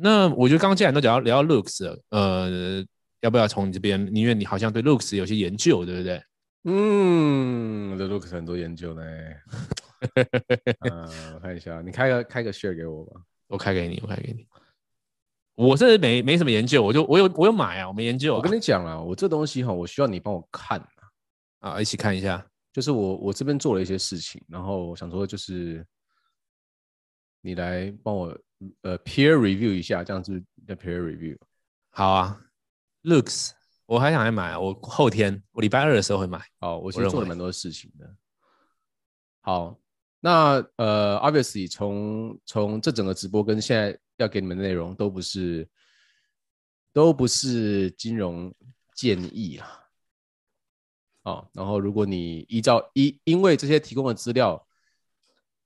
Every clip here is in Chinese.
那我觉得刚刚既然都聊聊到 looks 了，呃，要不要从你这边？因为你好像对 looks 有些研究，对不对？嗯，对 looks 很多研究呢。嗯、呃，我看一下，你开个开个 share 给我吧，我开给你，我开给你。我是没没什么研究，我就我有我有买啊，我没研究、啊。我跟你讲啊，我这东西哈，我需要你帮我看啊，啊，一起看一下。就是我我这边做了一些事情，然后我想说就是你来帮我呃 peer review 一下，这样子的 peer review。好啊，looks，我还想来买，我后天我礼拜二的时候会买。哦，我其实做了蛮多事情的。好，那呃，obviously 从从这整个直播跟现在要给你们的内容都不是都不是金融建议啦。哦，然后如果你依照因因为这些提供的资料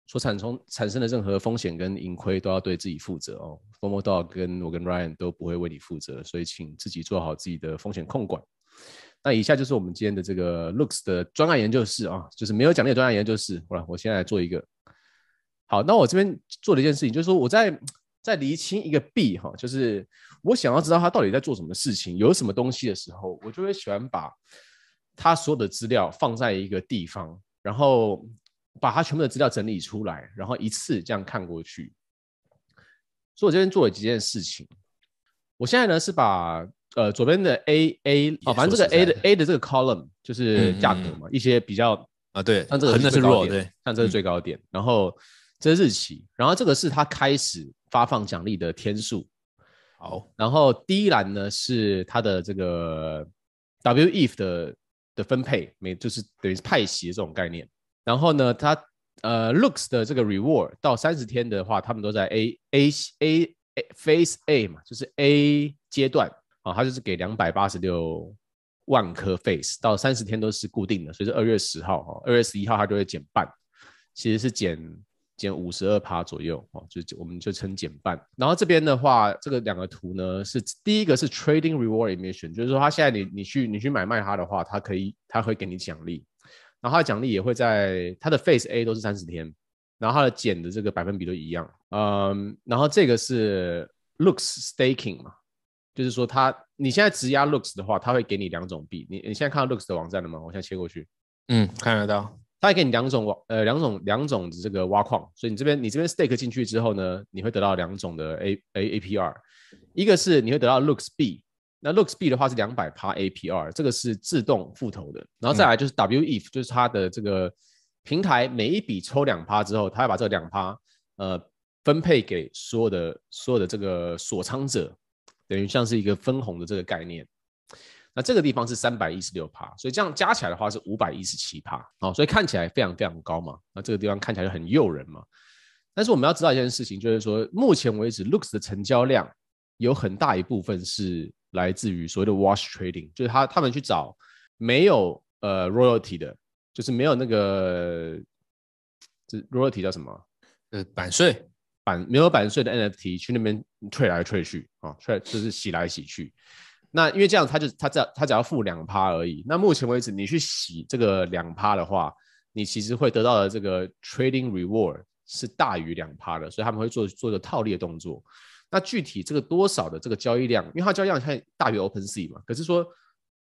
所产生产生的任何风险跟盈亏，都要对自己负责哦。Formo dog 跟我跟 Ryan 都不会为你负责，所以请自己做好自己的风险控管。那以下就是我们今天的这个 Looks 的专案研究室啊，就是没有奖励的专案研究室。好了，我先来做一个。好，那我这边做了一件事情，就是说我在在厘清一个弊哈，就是我想要知道他到底在做什么事情，有什么东西的时候，我就会喜欢把。他所有的资料放在一个地方，然后把他全部的资料整理出来，然后一次这样看过去。所以我这边做了几件事情。我现在呢是把呃左边的 A A 哦，反正这个 A 的 A 的这个 column 就是价格嘛，嗯嗯一些比较啊对，像这个是弱对，像这是最高点，然后这是日期，然后这个是他开始发放奖励的天数。好，然后第一栏呢是他的这个 WETH 的。的分配，每就是等于是派息这种概念。然后呢，它呃，looks 的这个 reward 到三十天的话，他们都在 A A A Phase A 嘛，就是 A 阶段啊，它就是给两百八十六万颗 face，到三十天都是固定的，所以是二月十号哈，二月十一号它就会减半，其实是减。减五十二趴左右哦，就我们就称减半。然后这边的话，这个两个图呢，是第一个是 trading reward emission，就是说它现在你你去你去买卖它的话，它可以它会给你奖励，然后它的奖励也会在它的 Face A 都是三十天，然后它的减的这个百分比都一样。嗯，然后这个是 looks staking 嘛，就是说它你现在直押 looks 的话，它会给你两种币。你你现在看到 looks 的网站了吗？我现在切过去，嗯，看得到。它会给你两种呃两种两种的这个挖矿，所以你这边你这边 stake 进去之后呢，你会得到两种的 A A APR，一个是你会得到 Looks B，那 Looks B 的话是两百趴 APR，这个是自动复投的，然后再来就是 WETH，就是它的这个平台每一笔抽两趴之后，它会把这两趴呃分配给所有的所有的这个锁仓者，等于像是一个分红的这个概念。那这个地方是三百一十六趴，所以这样加起来的话是五百一十七趴，哦，所以看起来非常非常高嘛。那这个地方看起来就很诱人嘛。但是我们要知道一件事情，就是说目前为止，Looks 的成交量有很大一部分是来自于所谓的 Wash Trading，就是他他们去找没有呃 Royalty 的，就是没有那个这 Royalty 叫什么？呃，版税版没有版税的 NFT 去那边 trade 来 trade 去啊，trade 就是洗来洗去。那因为这样，他就他只要他只要付两趴而已。那目前为止，你去洗这个两趴的话，你其实会得到的这个 trading reward 是大于两趴的，所以他们会做做一个套利的动作。那具体这个多少的这个交易量，因为它交易量它大于 OpenSea 嘛，可是说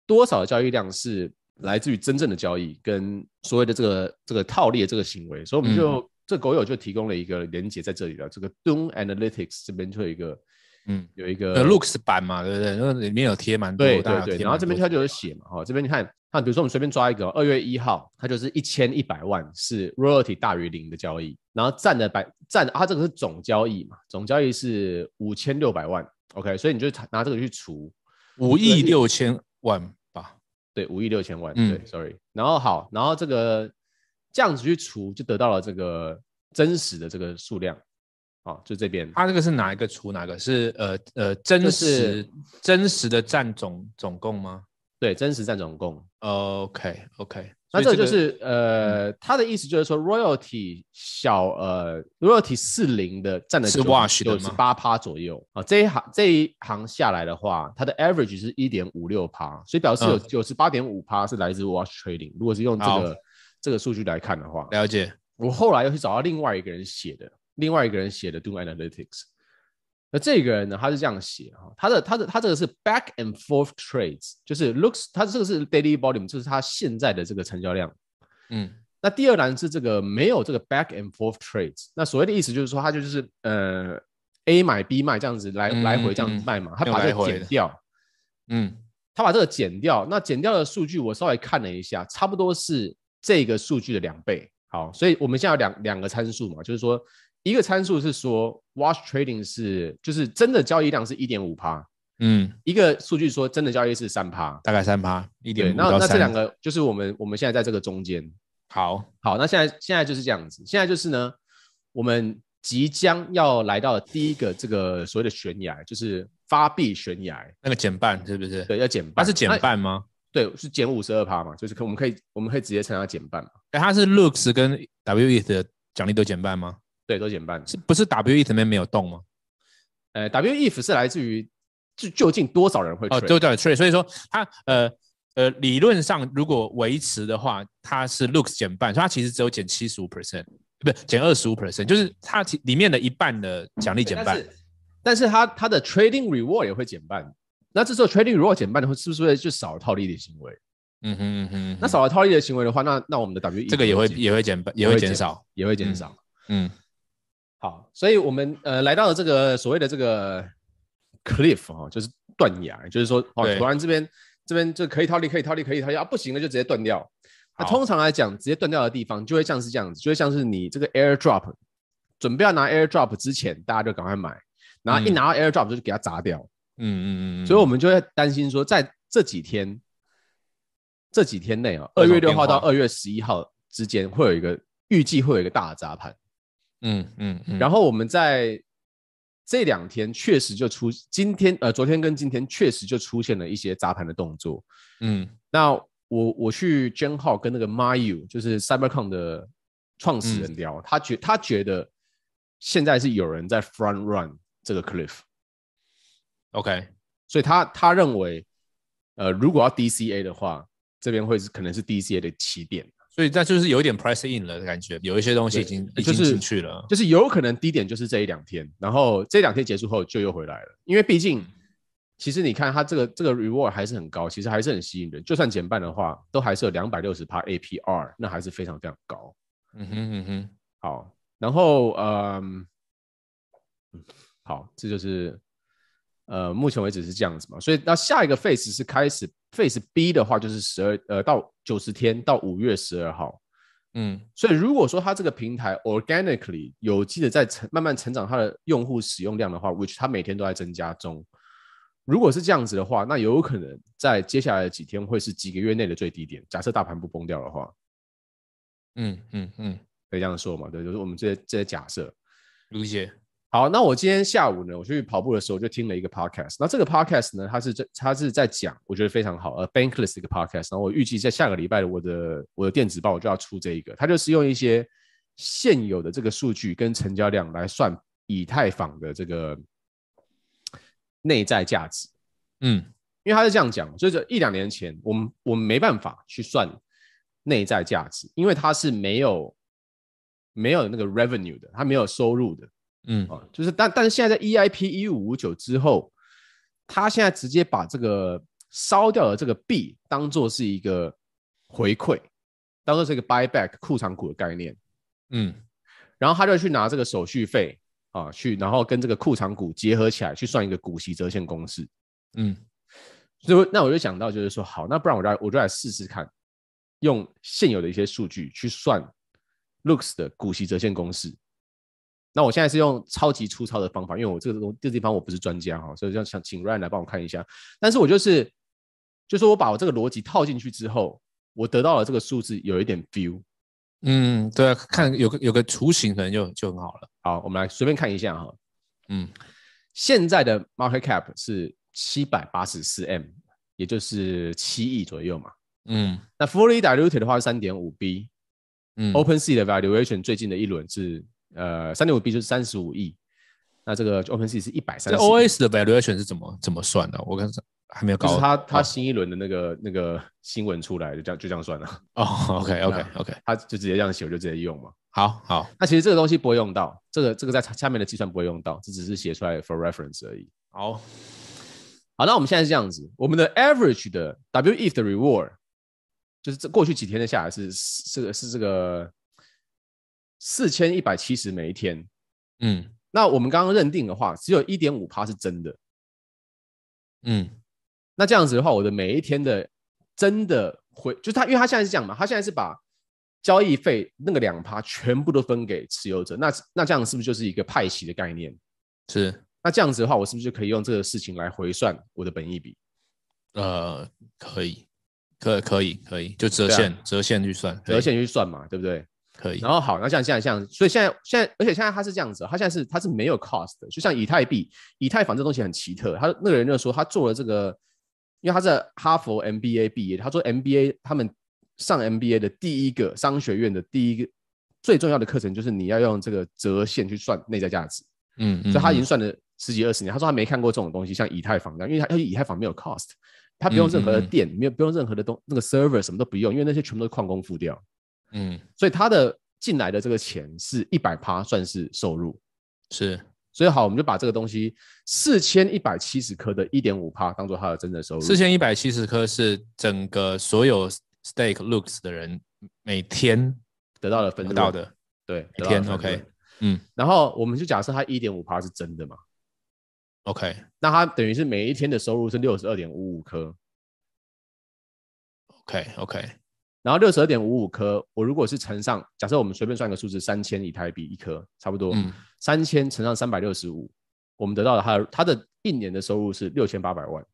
多少的交易量是来自于真正的交易跟所谓的这个这个套利的这个行为，所以我们就、嗯、这狗友就提供了一个连接在这里了。这个 Doom Analytics 这边就有一个。嗯，有一个 looks 版嘛，对不对？那里面有贴蛮多，对对对。然后这边它就有写嘛，哈，这边你看，那比如说我们随便抓一个，二月一号，它就是一千一百万是 royalty 大于零的交易，然后占的百占，它这个是总交易嘛，总交易是五千六百万，OK，所以你就拿这个去除五亿六千万吧，对，五亿六千万，对，sorry。然后好，然后这个这样子去除，就得到了这个真实的这个数量。哦，就这边，它这个是哪一个除哪个？是呃呃真实、就是、真实的占总总共吗？对，真实占总共。OK OK，那这个就是呃，他、嗯、的意思就是说，royalty 小呃，royalty 四零的占的是 wash 的是八趴左右啊。这一行这一行下来的话，它的 average 是一点五六趴，所以表示有九十八点五趴是来自 wash trading。如果是用这个这个数据来看的话，了解。我后来又去找到另外一个人写的。另外一个人写的 Dune Analytics，那这个人呢，他是这样写哈，他的他的他这个是 back and forth trades，就是 looks，他这个是 daily volume，就是他现在的这个成交量。嗯，那第二栏是这个没有这个 back and forth trades，那所谓的意思就是说，他就是呃 A 买 B 卖这样子来、嗯、来回这样子卖嘛，他把这个减掉。嗯，他把这个减掉，那减掉的数据我稍微看了一下，差不多是这个数据的两倍。好，所以我们现在有两两个参数嘛，就是说。一个参数是说，wash trading 是就是真的交易量是一点五趴，嗯，一个数据说真的交易是三趴，大概三趴，一点五那那这两个就是我们我们现在在这个中间。好，好，那现在现在就是这样子，现在就是呢，我们即将要来到第一个这个所谓的悬崖，就是发币悬崖，那个减半是不是？对，要减半，它是减半吗？对，是减五十二趴嘛，就是可我们可以我们可以直接乘它减半嘛。哎，它是 Looks 跟 WETH 的奖励都减半吗？对，都减半，是不是 WETH 里面没有动吗？呃，WETH 是来自于就究竟多少人会哦，就叫 trade，所以说它呃呃理论上如果维持的话，它是 looks 减半，所以它其实只有减七十五 percent，不是减二十五 percent，就是它里面的一半的奖励减半，但是，它它的 trading reward 也会减半，那这时候 trading reward 减半的话，是不是会就少了套利的行为？嗯哼嗯哼，那少了套利的行为的话，那那我们的 WETH 这个也会也会减半，也会减少，也会减少，嗯。好，所以我们呃来到了这个所谓的这个 cliff 哈、哦，就是断崖，就是说哦，突然这边这边就可以套利，可以套利，可以套利啊，不行了就直接断掉。那通常来讲，直接断掉的地方就会像是这样子，就会像是你这个 airdrop 准备要拿 airdrop 之前，大家就赶快买，然后一拿到 airdrop 就给它砸掉。嗯嗯嗯。所以我们就会担心说，在这几天这几天内啊，二月六号到二月十一号之间会有一个预计会有一个大的砸盘。嗯嗯，嗯，然后我们在这两天确实就出，今天呃昨天跟今天确实就出现了一些砸盘的动作，嗯，那我我去 Gen 号跟那个 Mayu 就是 Cybercoin 的创始人聊，嗯、他觉他觉得现在是有人在 front run 这个 cliff，OK，所以他他认为，呃如果要 DCA 的话，这边会是可能是 DCA 的起点。所以那就是有一点 price in 了的感觉，有一些东西已经已经进去了，就是有可能低点就是这一两天，然后这两天结束后就又回来了。因为毕竟，其实你看它这个这个 reward 还是很高，其实还是很吸引人。就算减半的话，都还是有两百六十趴 APR，那还是非常非常高。嗯哼嗯哼，好，然后嗯，好，这就是呃目前为止是这样子嘛。所以那下一个 phase 是开始。Phase B 的话就是十二呃到九十天到五月十二号，嗯，所以如果说它这个平台 organically 有机的在成慢慢成长它的用户使用量的话，which 它每天都在增加中，如果是这样子的话，那有可能在接下来的几天会是几个月内的最低点。假设大盘不崩掉的话，嗯嗯嗯，可以这样说嘛？对，就是我们这些这些假设，理解。好，那我今天下午呢，我去跑步的时候就听了一个 podcast。那这个 podcast 呢，它是这它是在讲，我觉得非常好，呃，Bankless 一个 podcast。然后我预计在下个礼拜的我的我的电子报我就要出这一个，它就是用一些现有的这个数据跟成交量来算以太坊的这个内在价值。嗯，因为它是这样讲，就是一两年前我们我们没办法去算内在价值，因为它是没有没有那个 revenue 的，它没有收入的。嗯。啊，就是但但是现在在 EIP 一五五九之后，他现在直接把这个烧掉的这个币当做是一个回馈，当做是一个 buyback 库藏股的概念，嗯，然后他就去拿这个手续费啊，去然后跟这个库藏股结合起来去算一个股息折现公式，嗯，所以那我就想到就是说，好，那不然我来我就来试试看，用现有的一些数据去算 Looks 的股息折现公式。那我现在是用超级粗糙的方法，因为我这个东这个地方我不是专家哈，所以就想请 Ryan 来帮我看一下。但是我就是，就是我把我这个逻辑套进去之后，我得到了这个数字有一点 feel。嗯，对啊，看有个有个雏形可能就就很好了。好，我们来随便看一下哈。嗯，现在的 market cap 是七百八十四 M，也就是七亿左右嘛。嗯，那 fully diluted 的话是三点五 B。嗯，OpenSea 的 valuation 最近的一轮是。呃，三点五 B 就是三十五亿，那这个 OpenSea 是一百三这。OS 的 valuation 是怎么怎么算的？我刚才还没有搞。就是他他新一轮的那个、哦、那个新闻出来，就这样就这样算了。哦，OK OK OK，他就直接这样写，我就直接用嘛。好好，那其实这个东西不会用到，这个这个在下面的计算不会用到，这只是写出来 for reference 而已。好，好，那我们现在是这样子，我们的 average 的 WETH 的 reward 就是这过去几天的下来是这个是这个四千一百七十每一天。嗯，那我们刚刚认定的话，只有一点五趴是真的。嗯，那这样子的话，我的每一天的真的回，就是他，因为他现在是这样嘛，他现在是把交易费那个两趴全部都分给持有者，那那这样是不是就是一个派息的概念？是。那这样子的话，我是不是就可以用这个事情来回算我的本益比？呃，可以，可可以可以，就折现、啊、折现去算，折现去算嘛，对不对？可以。然后好，那像现在像，所以现在现在，而且现在它是这样子，它现在是它是没有 cost 的，就像以太币、以太坊这东西很奇特。他那个人就说，他做了这个，因为他在哈佛 MBA 毕业，他说 MBA 他们上 MBA 的第一个商学院的第一个最重要的课程就是你要用这个折现去算内在价值。嗯，嗯，所以他已经算了。十几二十年，他说他没看过这种东西，像以太坊这样，因为他因为以太坊没有 cost，他不用任何的电，没有不用任何的东那个 server 什么都不用，因为那些全部都是矿工付掉。嗯，所以他的进来的这个钱是一百趴算是收入，是，所以好，我们就把这个东西四千一百七十颗的一点五趴当做他的真正收入。四千一百七十颗是整个所有 stake looks 的人每天得到的分得到的，对，一天 OK，嗯，然后我们就假设他一点五趴是真的嘛。OK，那它等于是每一天的收入是六十二点五五颗。OK OK，然后六十二点五五颗，我如果是乘上，假设我们随便算个数字，三千以太币一颗，差不多，嗯，三千乘上三百六十五，我们得到了它的它的一年的收入是六千八百万。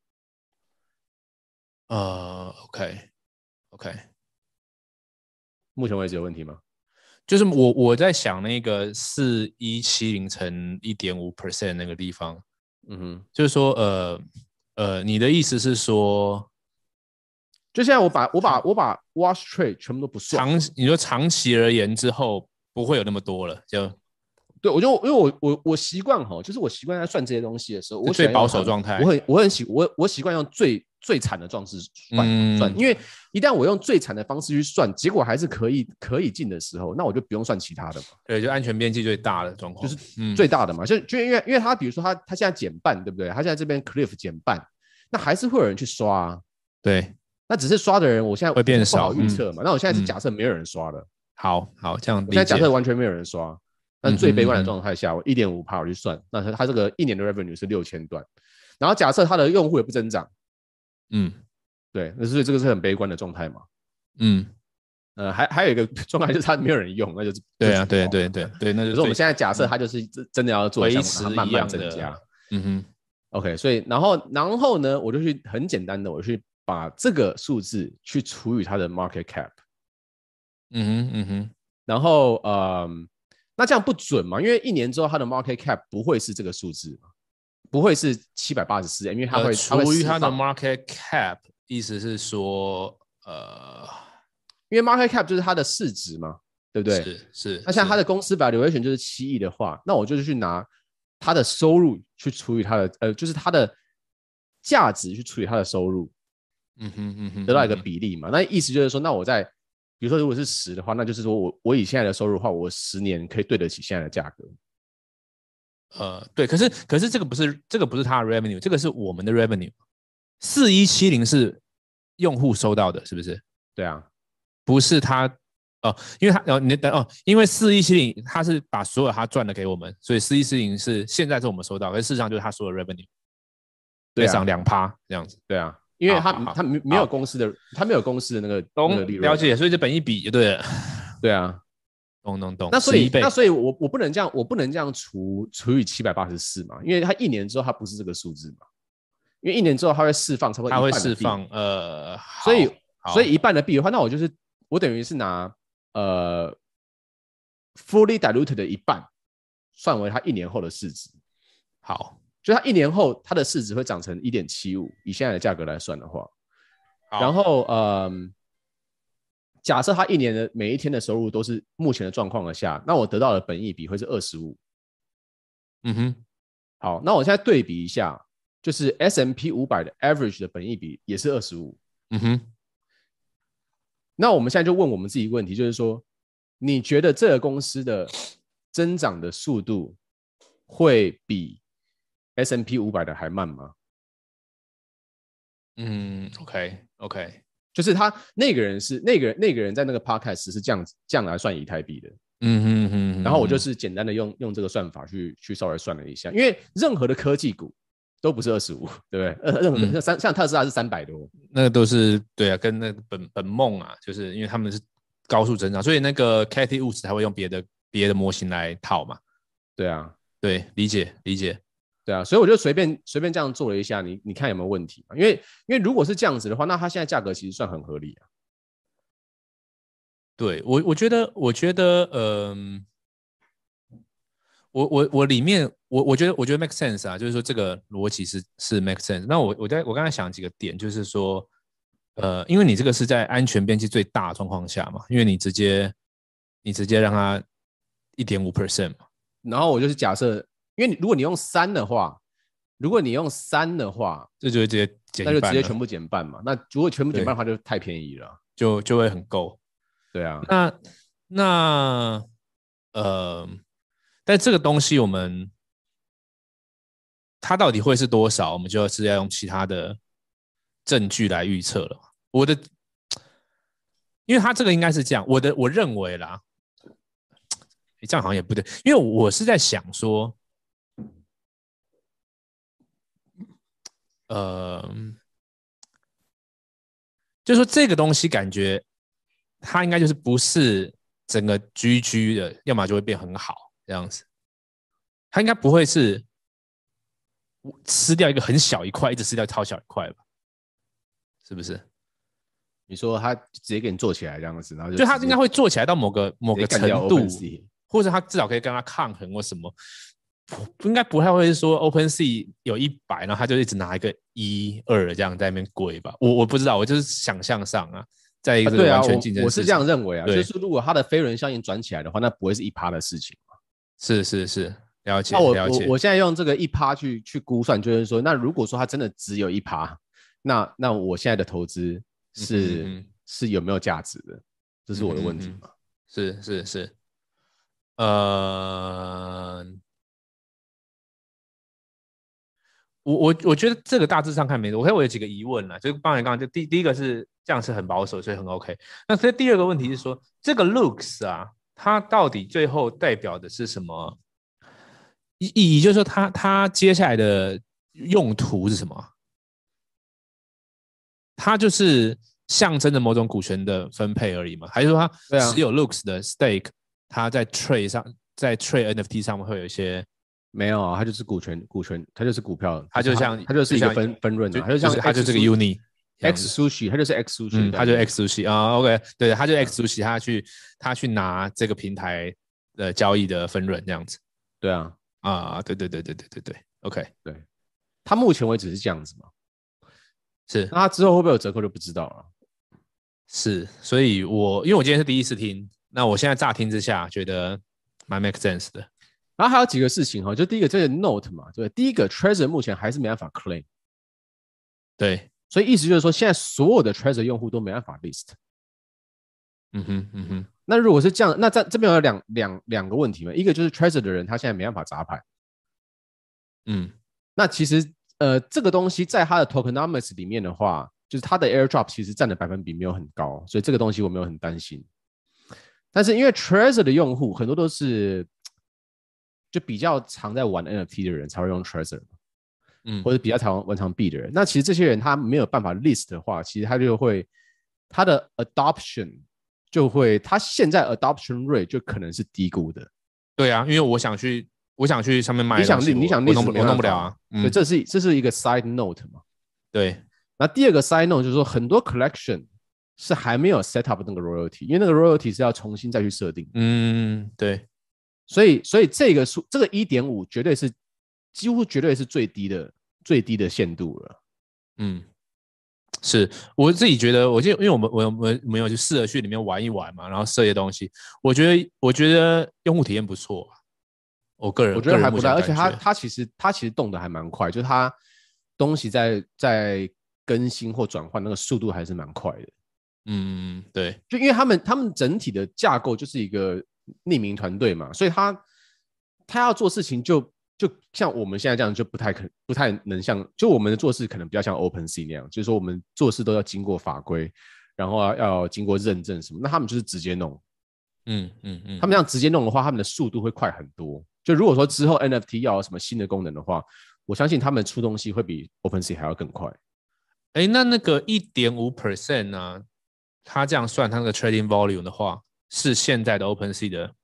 呃，OK OK，目前为止有问题吗？就是我我在想那个四一七零乘一点五 percent 那个地方。嗯哼，就是说，呃，呃，你的意思是说，就现在我把我把我把 wash trade 全部都不算，长你说长期而言之后不会有那么多了，就对，我就因为我我我习惯哈，就是我习惯在算这些东西的时候，我最保守状态，我很我很喜我我习惯用最。最惨的状式算算，因为一旦我用最惨的方式去算，结果还是可以可以进的时候，那我就不用算其他的嘛。对，就安全边际最大的状况，就是最大的嘛。就就因为因为他比如说他他现在减半，对不对？他现在这边 Cliff 减半，那还是会有人去刷啊。对，那只是刷的人，我现在会变少，预测嘛。那我现在是假设没有人刷的。好好，这样。我现在假设完全没有人刷，但最悲观的状态下，我一点五趴我去算，那他他这个一年的 revenue 是六千段，然后假设他的用户也不增长，嗯。对，那所以这个是很悲观的状态嘛。嗯，呃，还还有一个 状态就是他没有人用，那就是对啊，对对对对，那就是我们现在假设他就是真的要做一项目，慢慢增加。嗯哼，OK，所以然后然后呢，我就去很简单的，我去把这个数字去除以它的 market cap。嗯哼嗯哼，然后呃，那这样不准嘛？因为一年之后它的 market cap 不会是这个数字嘛，不会是七百八十四，因为它会除以它的 market cap。意思是说，呃，因为 market cap 就是它的市值嘛，对不对？是是。那像它的公司 valuation 就是七亿的话，那我就是去拿它的收入去除以它的，呃，就是它的价值去除以它的收入，嗯哼嗯哼，得到一个比例嘛。那意思就是说，那我在比如说如果是十的话，那就是说我我以现在的收入的话，我十年可以对得起现在的价格。呃，对，可是可是这个不是这个不是他的 revenue，这个是我们的 revenue。四一七零是用户收到的，是不是？对啊，不是他哦，因为他哦，你等哦，因为四一七零他是把所有他赚的给我们，所以四一七零是现在是我们收到，可是事实上就是他所有 revenue，对，上两趴这样子，对啊，因为他他没没有公司的，他没有公司的那个那个利润，了解，所以这本一比对，对啊，懂懂懂。那所以那所以我我不能这样，我不能这样除除以七百八十四嘛，因为他一年之后他不是这个数字嘛。因为一年之后它会释放差不多，它会释放呃，所以所以一半的币的话，那我就是我等于是拿呃 fully diluted 的一半算为它一年后的市值。好，就它一年后它的市值会涨成一点七五，以现在的价格来算的话，然后嗯，假设它一年的每一天的收入都是目前的状况的下，那我得到的本益比会是二十五。嗯哼，好，那我现在对比一下。就是 S M P 五百的 average 的本益比也是二十五。嗯哼。那我们现在就问我们自己一个问题，就是说，你觉得这个公司的增长的速度会比 S&P 五百的还慢吗？嗯，OK OK，就是他那个人是那个那个人在那个 podcast 是这样这样来算以太币的。嗯哼哼哼，然后我就是简单的用用这个算法去去稍微算了一下，因为任何的科技股都不是二十五，对不对？呃，任何的三像特斯拉是三百多，那个都是对啊，跟那个本本梦啊，就是因为他们是高速增长，所以那个 Cathie Woods 才会用别的别的模型来套嘛。对啊，对，理解理解，对啊，所以我就随便随便这样做了一下，你你看有没有问题嘛？因为因为如果是这样子的话，那它现在价格其实算很合理啊。对我我觉得我觉得嗯。我我我里面我我觉得我觉得 make sense 啊，就是说这个逻辑是是 make sense。那我我在我刚才想几个点，就是说，呃，因为你这个是在安全边际最大的状况下嘛，因为你直接你直接让它一点五 percent 嘛，然后我就是假设，因为你如果你用三的话，如果你用三的话，这就会直接减，那就直接全部减半嘛。那如果全部减半的话，就太便宜了，就就会很够。对啊，那那呃。但这个东西，我们它到底会是多少？我们就是要用其他的证据来预测了。我的，因为它这个应该是这样，我的我认为啦，这样好像也不对，因为我是在想说，呃，就是说这个东西感觉它应该就是不是整个居居的，要么就会变很好。这样子，它应该不会是吃掉一个很小一块，一直吃掉超小一块吧？是不是？你说他直接给你做起来这样子，然后就，就他应该会做起来到某个某个程度，或者他至少可以跟他抗衡或什么？不应该不太会是说 OpenSea 有一百，然后他就一直拿一个一二这样在那边跪吧？我我不知道，我就是想象上啊，在一个完全竞争、啊啊我，我是这样认为啊，就是如果他的飞轮效应转起来的话，那不会是一趴的事情。是是是，了解。那我了解我我现在用这个一趴去去估算，就是说，那如果说它真的只有一趴，那那我现在的投资是、嗯、是有没有价值的？这是我的问题嘛？是是是，呃，我我我觉得这个大致上看没错。我看我有几个疑问了，就是刚才刚刚就第第一个是这样是很保守，所以很 OK。那所以第二个问题是说，这个 looks 啊。它到底最后代表的是什么意义？就是说它，它它接下来的用途是什么？它就是象征着某种股权的分配而已嘛？还是说它持有 Looks 的 stake，它在 Trade 上，在 Trade NFT 上面会有一些？没有啊，它就是股权，股权，它就是股票，它就像它就是一个分分润的，它就像它就是个 Uni。X Sushi，它就是 X Sushi，嗯，他就是 X Sushi 啊，OK，对，它就是 X Sushi，他去他去拿这个平台的交易的分润这样子，对啊，啊，对对对对对对对，OK，对，他目前为止是这样子嘛，是，那他之后会不会有折扣就不知道了，是，所以我因为我今天是第一次听，那我现在乍听之下觉得蛮 make sense 的，然后还有几个事情哈，就第一个这个 Note 嘛，对，第一个 Treasure 目前还是没办法 claim，对。所以意思就是说，现在所有的 Treasure 用户都没办法 list。嗯哼，嗯哼。那如果是这样，那在这边有两两两个问题嘛？一个就是 Treasure 的人他现在没办法砸牌。嗯。那其实呃，这个东西在他的 Tokenomics 里面的话，就是他的 Airdrop 其实占的百分比没有很高，所以这个东西我没有很担心。但是因为 Treasure 的用户很多都是就比较常在玩 NFT 的人才会用 Trezor。嗯，或者比较常玩长币的人，那其实这些人他没有办法 list 的话，其实他就会他的 adoption 就会，他现在 adoption rate 就可能是低估的。对啊，因为我想去，我想去上面买，你想你想 list 我弄不了啊。所以、这是这是一个 side note 嘛。对，那第二个 side note 就是说，很多 collection 是还没有 set up 那个 royalty，因为那个 royalty 是要重新再去设定。嗯，对。所以所以这个数这个一点五绝对是。几乎绝对是最低的最低的限度了。嗯，是我自己觉得，我就因为我们我们没有去试着去里面玩一玩嘛，然后设一些东西，我觉得我觉得用户体验不错。我个人我觉得还不错，而且它它其实它其实动的还蛮快，就是它东西在在更新或转换那个速度还是蛮快的。嗯，对，就因为他们他们整体的架构就是一个匿名团队嘛，所以他他要做事情就就像我们现在这样，就不太可不太能像，就我们的做事可能比较像 OpenSea 那样，就是说我们做事都要经过法规，然后要要经过认证什么，那他们就是直接弄，嗯嗯嗯，他们这样直接弄的话，他们的速度会快很多。就如果说之后 NFT 要有什么新的功能的话，我相信他们出东西会比 OpenSea 还要更快。哎，那那个一点五 percent 呢？他这样算，他那个 trading volume 的话，是现在的 OpenSea 的。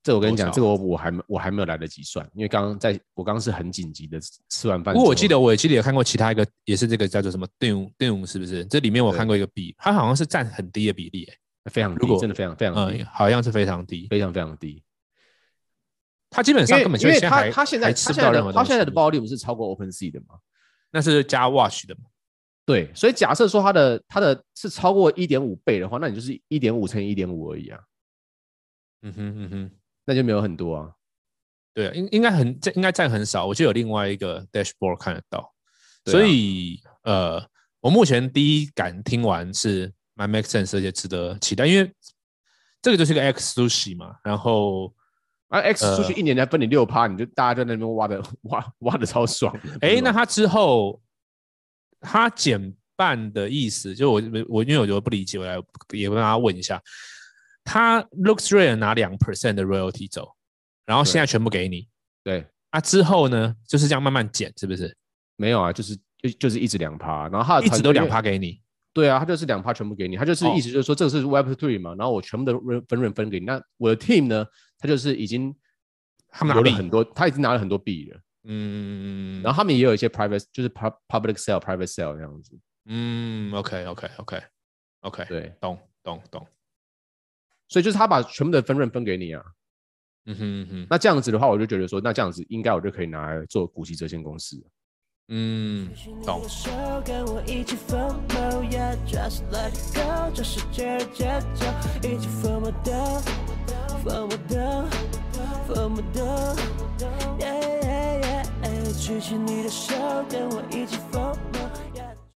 这我跟你讲，这个我我还我还没有来得及算，因为刚刚在我刚刚是很紧急的吃完饭。不过我记得我也记得有看过其他一个，也是这个叫做什么 Doom Doom 是不是？这里面我看过一个 B，，它好像是占很低的比例，哎，非常低，真的非常非常低，好像是非常低，非常非常低。它基本上根本就因为他他现在吃不到任何东西，他现在的 volume 是超过 OpenSea 的吗？那是加 Wash 的嘛？对，所以假设说它的它的是超过一点五倍的话，那你就是一点五乘以一点五而已啊。嗯哼嗯哼，那就没有很多啊。对啊，应应该很这应该占很少，我就有另外一个 dashboard 看得到。所以、啊、呃，我目前第一感听完是蛮 make sense，而且值得期待，因为这个就是一个 X Sushi 嘛，然后。啊，X 出去一年才分你六趴，你就大家在那边挖的挖挖的超爽。哎、欸，那他之后他减半的意思，就我我因为我觉得不理解，我来也跟大家问一下，他 LooksRare 拿两 percent 的 royalty 走，然后现在全部给你，对，啊之后呢就是这样慢慢减，是不是？没有啊，就是就就是一直两趴，然后他一直都两趴给你。对啊，他就是两趴全部给你，他就是意思就是说这个是 Web Three 嘛，然后我全部的分润分给你。那我的 team 呢，他就是已经他们拿了很多，他已经拿了很多币了。嗯，然后他们也有一些 private，就是 public sale、private sale 这样子。嗯，OK OK OK OK，对，懂懂懂。所以就是他把全部的分润分给你啊。嗯哼嗯哼，那这样子的话，我就觉得说，那这样子应该我就可以拿来做股息折现公司。嗯，懂。举起你的手，跟我一起疯。